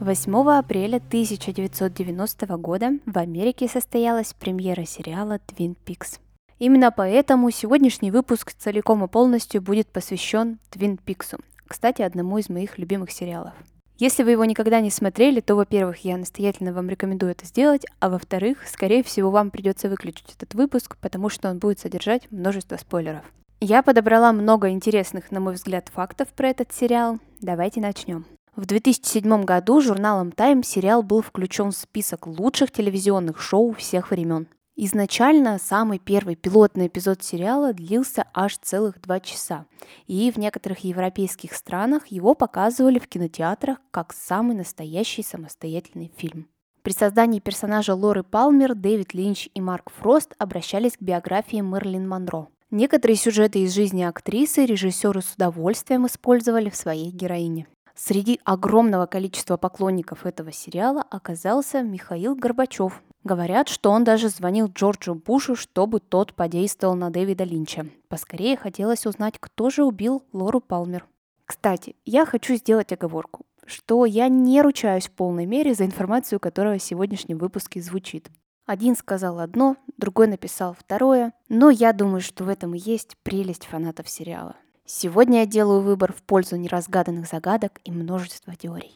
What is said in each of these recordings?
8 апреля 1990 года в Америке состоялась премьера сериала Twin Peaks. Именно поэтому сегодняшний выпуск целиком и полностью будет посвящен Twin Peaks, кстати, одному из моих любимых сериалов. Если вы его никогда не смотрели, то, во-первых, я настоятельно вам рекомендую это сделать, а во-вторых, скорее всего, вам придется выключить этот выпуск, потому что он будет содержать множество спойлеров. Я подобрала много интересных, на мой взгляд, фактов про этот сериал. Давайте начнем. В 2007 году журналом Time сериал был включен в список лучших телевизионных шоу всех времен. Изначально самый первый пилотный эпизод сериала длился аж целых два часа, и в некоторых европейских странах его показывали в кинотеатрах как самый настоящий самостоятельный фильм. При создании персонажа Лоры Палмер Дэвид Линч и Марк Фрост обращались к биографии Мерлин Монро. Некоторые сюжеты из жизни актрисы режиссеры с удовольствием использовали в своей героине. Среди огромного количества поклонников этого сериала оказался Михаил Горбачев. Говорят, что он даже звонил Джорджу Бушу, чтобы тот подействовал на Дэвида Линча. Поскорее хотелось узнать, кто же убил Лору Палмер. Кстати, я хочу сделать оговорку, что я не ручаюсь в полной мере за информацию, которая в сегодняшнем выпуске звучит. Один сказал одно, другой написал второе, но я думаю, что в этом и есть прелесть фанатов сериала. Сегодня я делаю выбор в пользу неразгаданных загадок и множества теорий.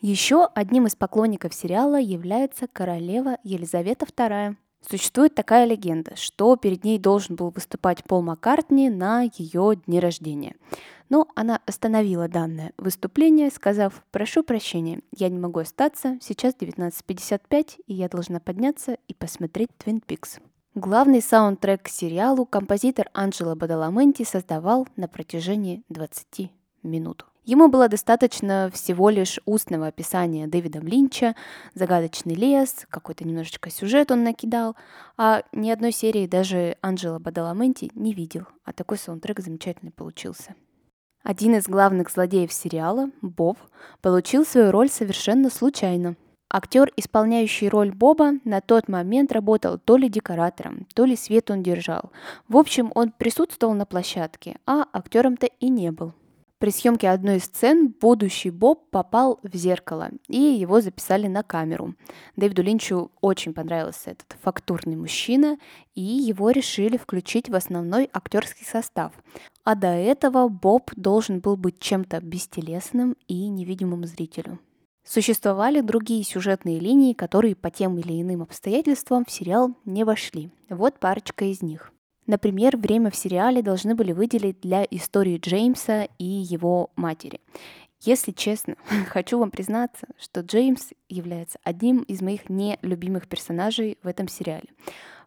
Еще одним из поклонников сериала является королева Елизавета II. Существует такая легенда, что перед ней должен был выступать Пол Маккартни на ее дне рождения. Но она остановила данное выступление, сказав «Прошу прощения, я не могу остаться, сейчас 19.55, и я должна подняться и посмотреть Twin Peaks». Главный саундтрек к сериалу композитор Анджело Бадаламенти создавал на протяжении 20 минут. Ему было достаточно всего лишь устного описания Дэвидом Линча, загадочный лес, какой-то немножечко сюжет он накидал, а ни одной серии даже Анджело Бадаламенти не видел, а такой саундтрек замечательный получился. Один из главных злодеев сериала, Боб, получил свою роль совершенно случайно – Актер, исполняющий роль Боба, на тот момент работал то ли декоратором, то ли свет он держал. В общем, он присутствовал на площадке, а актером-то и не был. При съемке одной из сцен будущий Боб попал в зеркало, и его записали на камеру. Дэвиду Линчу очень понравился этот фактурный мужчина, и его решили включить в основной актерский состав. А до этого Боб должен был быть чем-то бестелесным и невидимым зрителю. Существовали другие сюжетные линии, которые по тем или иным обстоятельствам в сериал не вошли. Вот парочка из них. Например, время в сериале должны были выделить для истории Джеймса и его матери. Если честно, хочу вам признаться, что Джеймс является одним из моих нелюбимых персонажей в этом сериале.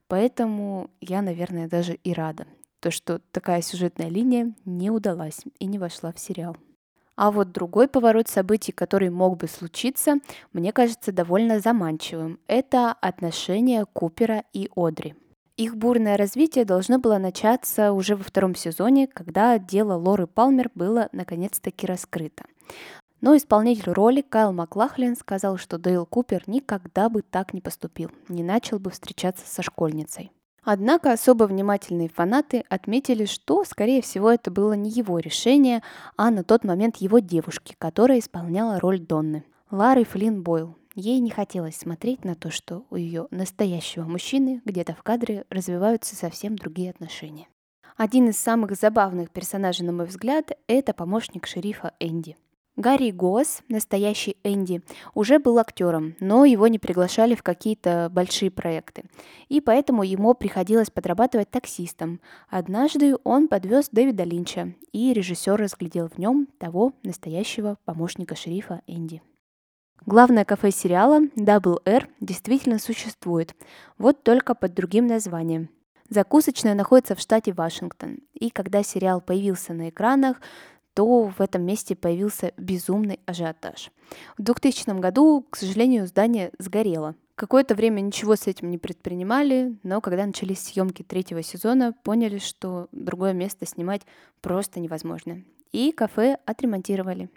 Поэтому я, наверное, даже и рада, то, что такая сюжетная линия не удалась и не вошла в сериал. А вот другой поворот событий, который мог бы случиться, мне кажется довольно заманчивым. Это отношения Купера и Одри. Их бурное развитие должно было начаться уже во втором сезоне, когда дело Лоры Палмер было наконец-таки раскрыто. Но исполнитель роли Кайл Маклахлин сказал, что Дейл Купер никогда бы так не поступил, не начал бы встречаться со школьницей. Однако особо внимательные фанаты отметили, что, скорее всего, это было не его решение, а на тот момент его девушки, которая исполняла роль Донны. Лары Флинн Бойл. Ей не хотелось смотреть на то, что у ее настоящего мужчины где-то в кадре развиваются совсем другие отношения. Один из самых забавных персонажей, на мой взгляд, это помощник шерифа Энди. Гарри Гос, настоящий Энди, уже был актером, но его не приглашали в какие-то большие проекты. И поэтому ему приходилось подрабатывать таксистом. Однажды он подвез Дэвида Линча, и режиссер разглядел в нем того настоящего помощника шерифа Энди. Главное кафе сериала Double R действительно существует, вот только под другим названием. Закусочная находится в штате Вашингтон, и когда сериал появился на экранах, то в этом месте появился безумный ажиотаж. В 2000 году, к сожалению, здание сгорело. Какое-то время ничего с этим не предпринимали, но когда начались съемки третьего сезона, поняли, что другое место снимать просто невозможно. И кафе отремонтировали.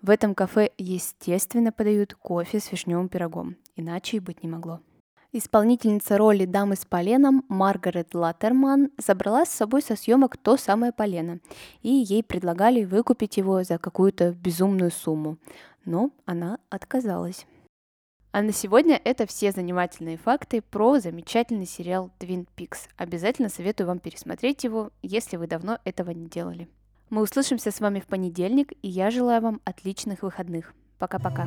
В этом кафе, естественно, подают кофе с вишневым пирогом, иначе и быть не могло. Исполнительница роли дамы с поленом Маргарет Латтерман забрала с собой со съемок то самое полено, и ей предлагали выкупить его за какую-то безумную сумму, но она отказалась. А на сегодня это все занимательные факты про замечательный сериал Twin Peaks. Обязательно советую вам пересмотреть его, если вы давно этого не делали. Мы услышимся с вами в понедельник, и я желаю вам отличных выходных. Пока-пока.